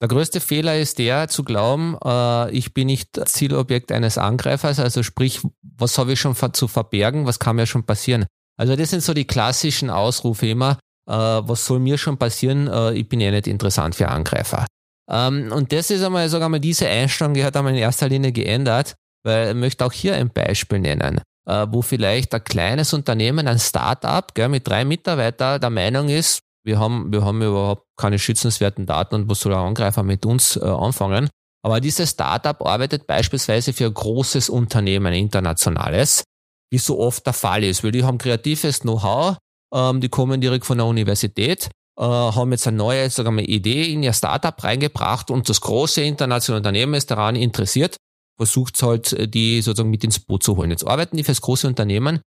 Der größte Fehler ist der, zu glauben, äh, ich bin nicht Zielobjekt eines Angreifers, also sprich, was habe ich schon zu verbergen, was kann mir schon passieren? Also das sind so die klassischen Ausrufe immer, äh, was soll mir schon passieren, äh, ich bin ja nicht interessant für Angreifer. Ähm, und das ist einmal, wir mal, diese Einstellung, die hat einmal in erster Linie geändert, weil ich möchte auch hier ein Beispiel nennen, wo vielleicht ein kleines Unternehmen, ein Start-up mit drei Mitarbeitern der Meinung ist, wir haben, wir haben überhaupt keine schützenswerten Daten und was soll ein Angreifer mit uns äh, anfangen? Aber dieses Startup arbeitet beispielsweise für ein großes Unternehmen, internationales, wie so oft der Fall ist, weil die haben kreatives Know-how, ähm, die kommen direkt von der Universität, äh, haben jetzt eine neue sagen wir, Idee in ihr Startup reingebracht und das große internationale Unternehmen ist daran interessiert, versucht halt, äh, die sozusagen mit ins Boot zu holen. Jetzt arbeiten die für das große Unternehmen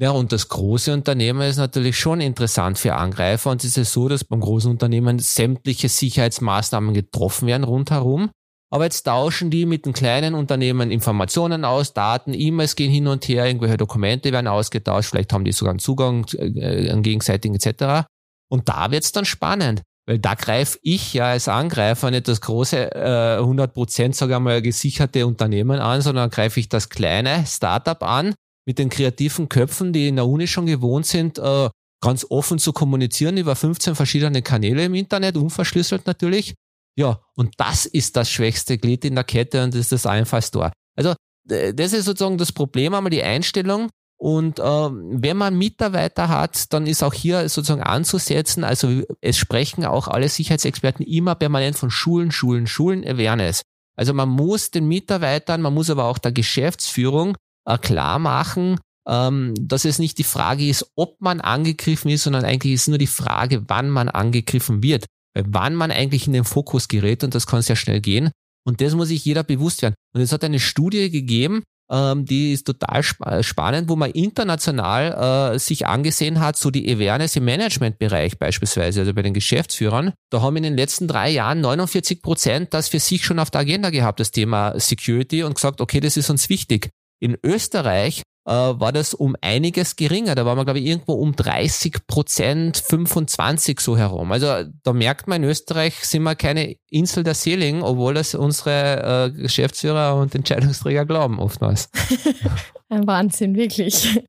ja, und das große Unternehmen ist natürlich schon interessant für Angreifer und es ist so, dass beim großen Unternehmen sämtliche Sicherheitsmaßnahmen getroffen werden rundherum. Aber jetzt tauschen die mit den kleinen Unternehmen Informationen aus, Daten, E-Mails gehen hin und her, irgendwelche Dokumente werden ausgetauscht, vielleicht haben die sogar einen Zugang, äh, einen gegenseitigen etc. Und da wird's dann spannend, Weil da greife ich ja als Angreifer nicht das große äh, 100 Prozent, sage ich mal, gesicherte Unternehmen an, sondern greife ich das kleine Startup an mit den kreativen Köpfen, die in der Uni schon gewohnt sind, äh, ganz offen zu kommunizieren über 15 verschiedene Kanäle im Internet, unverschlüsselt natürlich. Ja, und das ist das schwächste Glied in der Kette und das ist das Einfallstor. Also das ist sozusagen das Problem, einmal die Einstellung und äh, wenn man Mitarbeiter hat, dann ist auch hier sozusagen anzusetzen. Also es sprechen auch alle Sicherheitsexperten immer permanent von Schulen, Schulen, Schulen, Awareness. Also man muss den Mitarbeitern, man muss aber auch der Geschäftsführung äh, klar machen, ähm, dass es nicht die Frage ist, ob man angegriffen ist, sondern eigentlich ist nur die Frage, wann man angegriffen wird. Weil wann man eigentlich in den Fokus gerät und das kann sehr schnell gehen. Und das muss sich jeder bewusst werden. Und es hat eine Studie gegeben, ähm, die ist total sp äh, spannend, wo man international äh, sich angesehen hat, so die Awareness im Managementbereich beispielsweise, also bei den Geschäftsführern. Da haben in den letzten drei Jahren 49 Prozent das für sich schon auf der Agenda gehabt, das Thema Security und gesagt, okay, das ist uns wichtig. In Österreich äh, war das um einiges geringer. Da war man, glaube ich, irgendwo um 30 Prozent, 25 so herum. Also da merkt man, in Österreich sind wir keine Insel der Seligen, obwohl das unsere äh, Geschäftsführer und Entscheidungsträger glauben oftmals. Ein Wahnsinn, wirklich.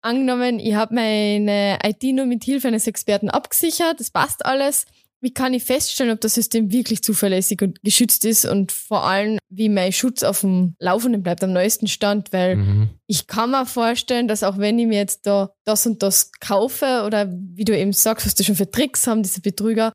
Angenommen, ich habe meine IT nur mit Hilfe eines Experten abgesichert, das passt alles wie kann ich feststellen, ob das System wirklich zuverlässig und geschützt ist und vor allem, wie mein Schutz auf dem Laufenden bleibt, am neuesten Stand, weil mhm. ich kann mir vorstellen, dass auch wenn ich mir jetzt da das und das kaufe oder wie du eben sagst, was die schon für Tricks haben, diese Betrüger,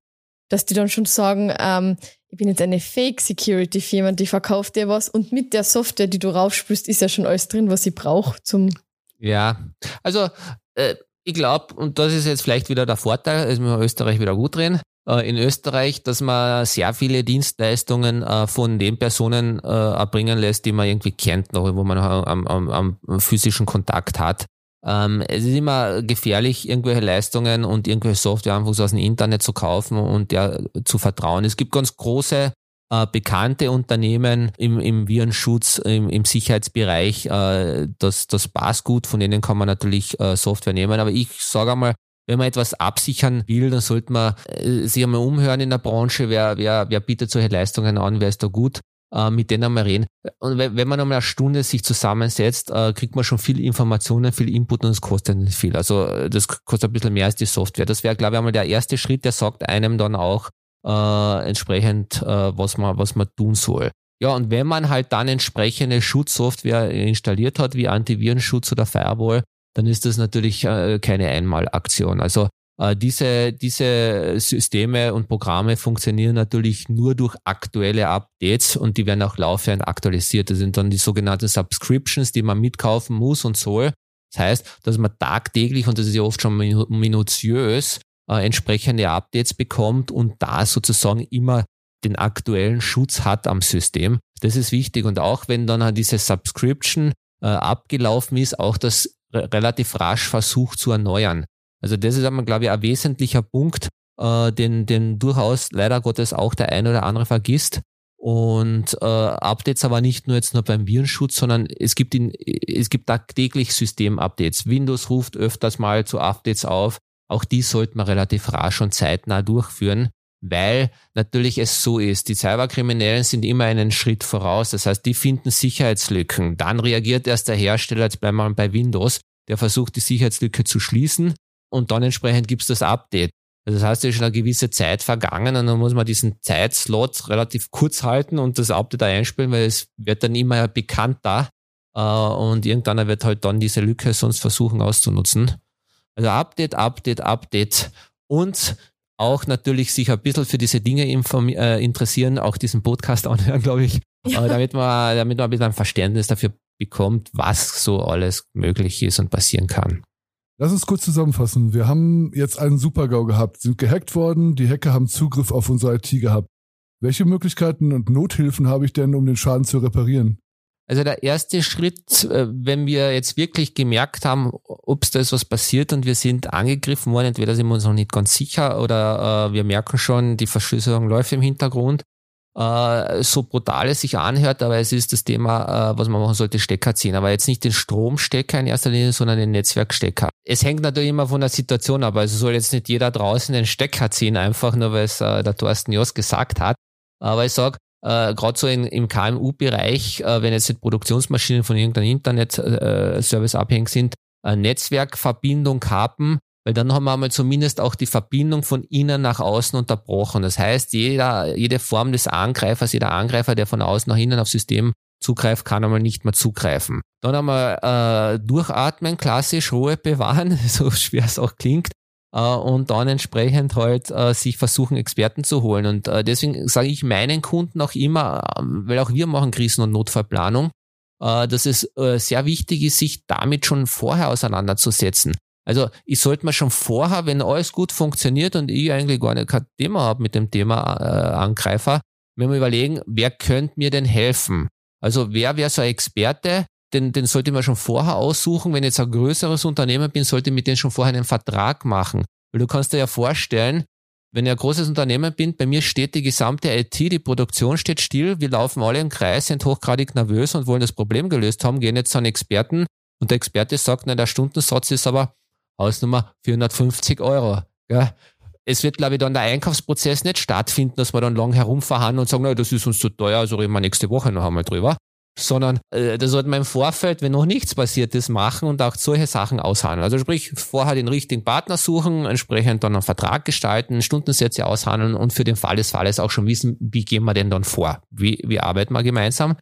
dass die dann schon sagen, ähm, ich bin jetzt eine Fake-Security-Firma, die verkauft dir was und mit der Software, die du raufspürst, ist ja schon alles drin, was ich brauche zum... Ja, also äh, ich glaube, und das ist jetzt vielleicht wieder der Vorteil, ist mir Österreich wieder gut drehen, in Österreich, dass man sehr viele Dienstleistungen äh, von den Personen äh, erbringen lässt, die man irgendwie kennt, noch, wo man am, am, am physischen Kontakt hat. Ähm, es ist immer gefährlich, irgendwelche Leistungen und irgendwelche Software einfach so aus dem Internet zu kaufen und der zu vertrauen. Es gibt ganz große äh, bekannte Unternehmen im, im Virenschutz, im, im Sicherheitsbereich, äh, das, das passt gut, von denen kann man natürlich äh, Software nehmen. Aber ich sage einmal, wenn man etwas absichern will, dann sollte man äh, sich einmal umhören in der Branche, wer, wer, wer bietet solche Leistungen an, wer ist da gut, äh, mit denen einmal reden. Und wenn man einmal eine Stunde sich zusammensetzt, äh, kriegt man schon viel Informationen, viel Input und es kostet nicht viel. Also das kostet ein bisschen mehr als die Software. Das wäre, glaube ich, einmal der erste Schritt, der sagt einem dann auch äh, entsprechend, äh, was, man, was man tun soll. Ja, und wenn man halt dann entsprechende Schutzsoftware installiert hat, wie Antivirenschutz oder Firewall, dann ist das natürlich äh, keine Einmalaktion. Also äh, diese, diese Systeme und Programme funktionieren natürlich nur durch aktuelle Updates und die werden auch laufend aktualisiert. Das sind dann die sogenannten Subscriptions, die man mitkaufen muss und soll. Das heißt, dass man tagtäglich, und das ist ja oft schon minutiös, äh, entsprechende Updates bekommt und da sozusagen immer den aktuellen Schutz hat am System. Das ist wichtig. Und auch wenn dann diese Subscription äh, abgelaufen ist, auch das relativ rasch versucht zu erneuern. Also das ist einmal, glaube ich, ein wesentlicher Punkt, äh, den, den durchaus leider Gottes auch der eine oder andere vergisst. Und äh, Updates aber nicht nur jetzt nur beim Virenschutz, sondern es gibt in, es gibt tagtäglich System-Updates. Windows ruft öfters mal zu Updates auf. Auch die sollte man relativ rasch und zeitnah durchführen, weil natürlich es so ist, die Cyberkriminellen sind immer einen Schritt voraus. Das heißt, die finden Sicherheitslücken. Dann reagiert erst der Hersteller, jetzt bleiben wir bei Windows, der versucht, die Sicherheitslücke zu schließen und dann entsprechend gibt es das Update. Also das heißt, es ist schon eine gewisse Zeit vergangen und dann muss man diesen Zeitslot relativ kurz halten und das Update einspielen, weil es wird dann immer bekannter äh, und irgendwann wird halt dann diese Lücke sonst versuchen auszunutzen. Also Update, Update, Update und auch natürlich sich ein bisschen für diese Dinge äh, interessieren, auch diesen Podcast anhören, glaube ich, ja. damit, man, damit man ein bisschen ein Verständnis dafür bekommt, was so alles möglich ist und passieren kann. Lass uns kurz zusammenfassen. Wir haben jetzt einen Super-GAU gehabt, sind gehackt worden, die Hacker haben Zugriff auf unsere IT gehabt. Welche Möglichkeiten und Nothilfen habe ich denn, um den Schaden zu reparieren? Also der erste Schritt, äh, wenn wir jetzt wirklich gemerkt haben, ob es da ist was passiert und wir sind angegriffen worden, entweder sind wir uns noch nicht ganz sicher oder äh, wir merken schon, die Verschlüsselung läuft im Hintergrund, äh, so brutal es sich anhört, aber es ist das Thema, äh, was man machen sollte, Stecker ziehen. Aber jetzt nicht den Stromstecker in erster Linie, sondern den Netzwerkstecker. Es hängt natürlich immer von der Situation ab. Also soll jetzt nicht jeder draußen den Stecker ziehen, einfach nur weil es äh, der Thorsten Jost gesagt hat. Aber ich sag, äh, gerade so in, im KMU-Bereich, äh, wenn jetzt die Produktionsmaschinen von irgendeinem Internet-Service äh, abhängig sind, äh, Netzwerkverbindung haben, weil dann haben wir mal zumindest auch die Verbindung von innen nach außen unterbrochen. Das heißt, jeder, jede Form des Angreifers, jeder Angreifer, der von außen nach innen aufs System zugreift, kann einmal nicht mehr zugreifen. Dann einmal äh, durchatmen, klassisch Ruhe bewahren, so schwer es auch klingt, und dann entsprechend halt äh, sich versuchen, Experten zu holen. Und äh, deswegen sage ich meinen Kunden auch immer, äh, weil auch wir machen Krisen- und Notfallplanung, äh, dass es äh, sehr wichtig ist, sich damit schon vorher auseinanderzusetzen. Also ich sollte mir schon vorher, wenn alles gut funktioniert und ich eigentlich gar nicht kein Thema habe mit dem Thema äh, Angreifer, mir mal überlegen, wer könnte mir denn helfen? Also wer wäre so ein Experte, den, den sollte man schon vorher aussuchen. Wenn ich jetzt ein größeres Unternehmen bin, sollte ich mit denen schon vorher einen Vertrag machen. Weil du kannst dir ja vorstellen, wenn ich ein großes Unternehmen bin, bei mir steht die gesamte IT, die Produktion steht still, wir laufen alle im Kreis, sind hochgradig nervös und wollen das Problem gelöst haben, gehen jetzt zu einem Experten und der Experte sagt, na, der Stundensatz ist aber Hausnummer 450 Euro. Ja. Es wird, glaube ich, dann der Einkaufsprozess nicht stattfinden, dass wir dann lang herumverhandeln und sagen, na, das ist uns zu teuer, also reden wir nächste Woche noch einmal drüber. Sondern äh, da sollte man im Vorfeld, wenn noch nichts passiert ist, machen und auch solche Sachen aushandeln. Also sprich, vorher den richtigen Partner suchen, entsprechend dann einen Vertrag gestalten, Stundensätze aushandeln und für den Fall des Falles auch schon wissen, wie gehen wir denn dann vor? Wie, wie arbeiten wir gemeinsam?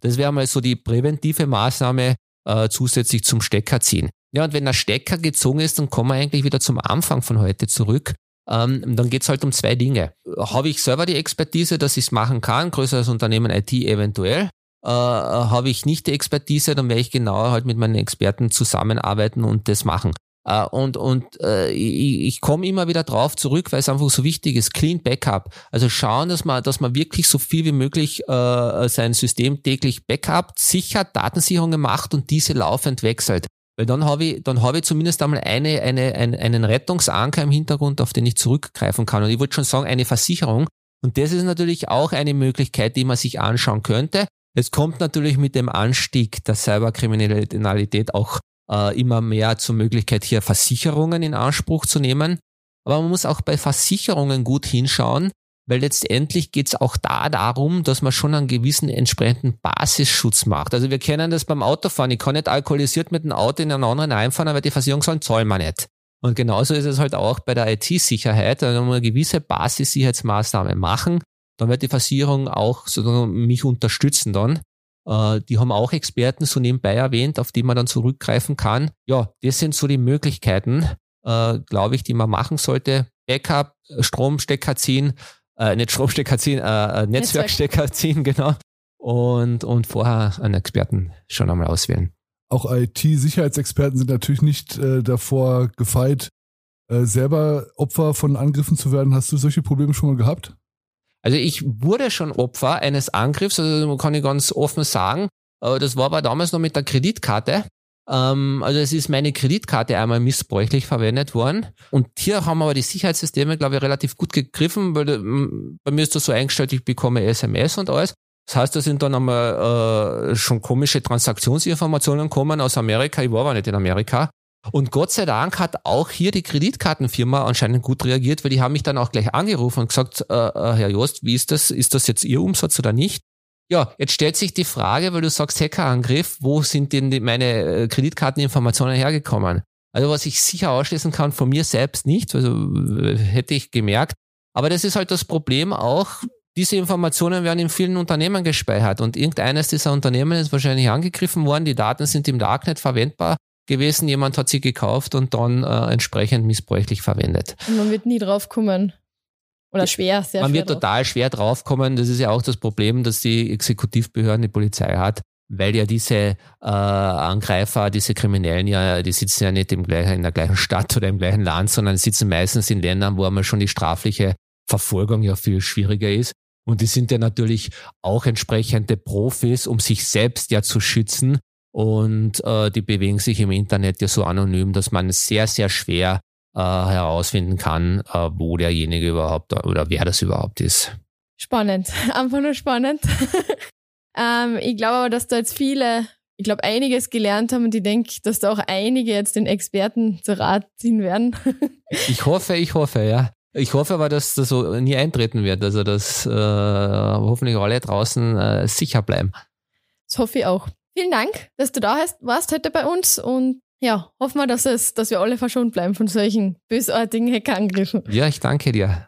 Das wäre mal so die präventive Maßnahme äh, zusätzlich zum Stecker ziehen. Ja, und wenn der Stecker gezogen ist, dann kommen wir eigentlich wieder zum Anfang von heute zurück. Ähm, dann geht's halt um zwei Dinge. Habe ich selber die Expertise, dass ich es machen kann, größeres Unternehmen IT eventuell. Äh, Habe ich nicht die Expertise, dann werde ich genauer halt mit meinen Experten zusammenarbeiten und das machen. Uh, und und uh, ich, ich komme immer wieder drauf zurück, weil es einfach so wichtig ist. Clean Backup. Also schauen, dass man, dass man wirklich so viel wie möglich uh, sein System täglich Backup, sichert, Datensicherungen macht und diese laufend wechselt. Weil dann habe ich, dann habe ich zumindest einmal eine, eine, eine, einen Rettungsanker im Hintergrund, auf den ich zurückgreifen kann. Und ich wollte schon sagen, eine Versicherung. Und das ist natürlich auch eine Möglichkeit, die man sich anschauen könnte. Es kommt natürlich mit dem Anstieg der Cyberkriminalität auch äh, immer mehr zur Möglichkeit, hier Versicherungen in Anspruch zu nehmen. Aber man muss auch bei Versicherungen gut hinschauen, weil letztendlich geht es auch da darum, dass man schon einen gewissen entsprechenden Basisschutz macht. Also wir kennen das beim Autofahren. Ich kann nicht alkoholisiert mit dem Auto in einen anderen einfahren, aber die Versicherung soll zahlen wir nicht. Und genauso ist es halt auch bei der IT-Sicherheit. Wenn wir eine gewisse Basissicherheitsmaßnahme machen, dann wird die Versicherung auch sozusagen mich unterstützen dann. Äh, die haben auch Experten so nebenbei erwähnt, auf die man dann zurückgreifen kann. Ja, das sind so die Möglichkeiten, äh, glaube ich, die man machen sollte. Backup, Stromstecker ziehen, äh, nicht Stromstecker ziehen, äh, äh Netzwerkstecker ziehen, genau. Und, und vorher einen Experten schon einmal auswählen. Auch IT-Sicherheitsexperten sind natürlich nicht äh, davor gefeit, äh, selber Opfer von Angriffen zu werden. Hast du solche Probleme schon mal gehabt? Also ich wurde schon Opfer eines Angriffs, also kann ich ganz offen sagen. Das war aber damals noch mit der Kreditkarte. Ähm, also es ist meine Kreditkarte einmal missbräuchlich verwendet worden. Und hier haben aber die Sicherheitssysteme, glaube ich, relativ gut gegriffen, weil ähm, bei mir ist das so eingestellt, ich bekomme SMS und alles. Das heißt, da sind dann einmal äh, schon komische Transaktionsinformationen kommen aus Amerika. Ich war aber nicht in Amerika. Und Gott sei Dank hat auch hier die Kreditkartenfirma anscheinend gut reagiert, weil die haben mich dann auch gleich angerufen und gesagt, äh, äh Herr Jost, wie ist das? Ist das jetzt Ihr Umsatz oder nicht? Ja, jetzt stellt sich die Frage, weil du sagst Hackerangriff, wo sind denn die, meine äh, Kreditkarteninformationen hergekommen? Also was ich sicher ausschließen kann, von mir selbst nicht, also äh, hätte ich gemerkt. Aber das ist halt das Problem auch, diese Informationen werden in vielen Unternehmen gespeichert und irgendeines dieser Unternehmen ist wahrscheinlich angegriffen worden, die Daten sind im Darknet verwendbar gewesen, jemand hat sie gekauft und dann äh, entsprechend missbräuchlich verwendet. Und man wird nie drauf kommen. Oder schwer, sehr Man schwer wird drauf. total schwer draufkommen. Das ist ja auch das Problem, dass die Exekutivbehörden, die Polizei hat, weil ja diese äh, Angreifer, diese Kriminellen ja, die sitzen ja nicht im gleichen, in der gleichen Stadt oder im gleichen Land, sondern sitzen meistens in Ländern, wo einmal schon die strafliche Verfolgung ja viel schwieriger ist. Und die sind ja natürlich auch entsprechende Profis, um sich selbst ja zu schützen. Und äh, die bewegen sich im Internet ja so anonym, dass man sehr, sehr schwer äh, herausfinden kann, äh, wo derjenige überhaupt oder wer das überhaupt ist. Spannend, einfach nur spannend. ähm, ich glaube aber, dass da jetzt viele, ich glaube, einiges gelernt haben und ich denke, dass da auch einige jetzt den Experten zu Rat ziehen werden. ich hoffe, ich hoffe, ja. Ich hoffe aber, dass das so nie eintreten wird, also dass äh, hoffentlich alle draußen äh, sicher bleiben. Das hoffe ich auch. Vielen Dank, dass du da warst heute bei uns und ja, hoffen wir, dass, es, dass wir alle verschont bleiben von solchen bösartigen Hackerangriffen. Ja, ich danke dir.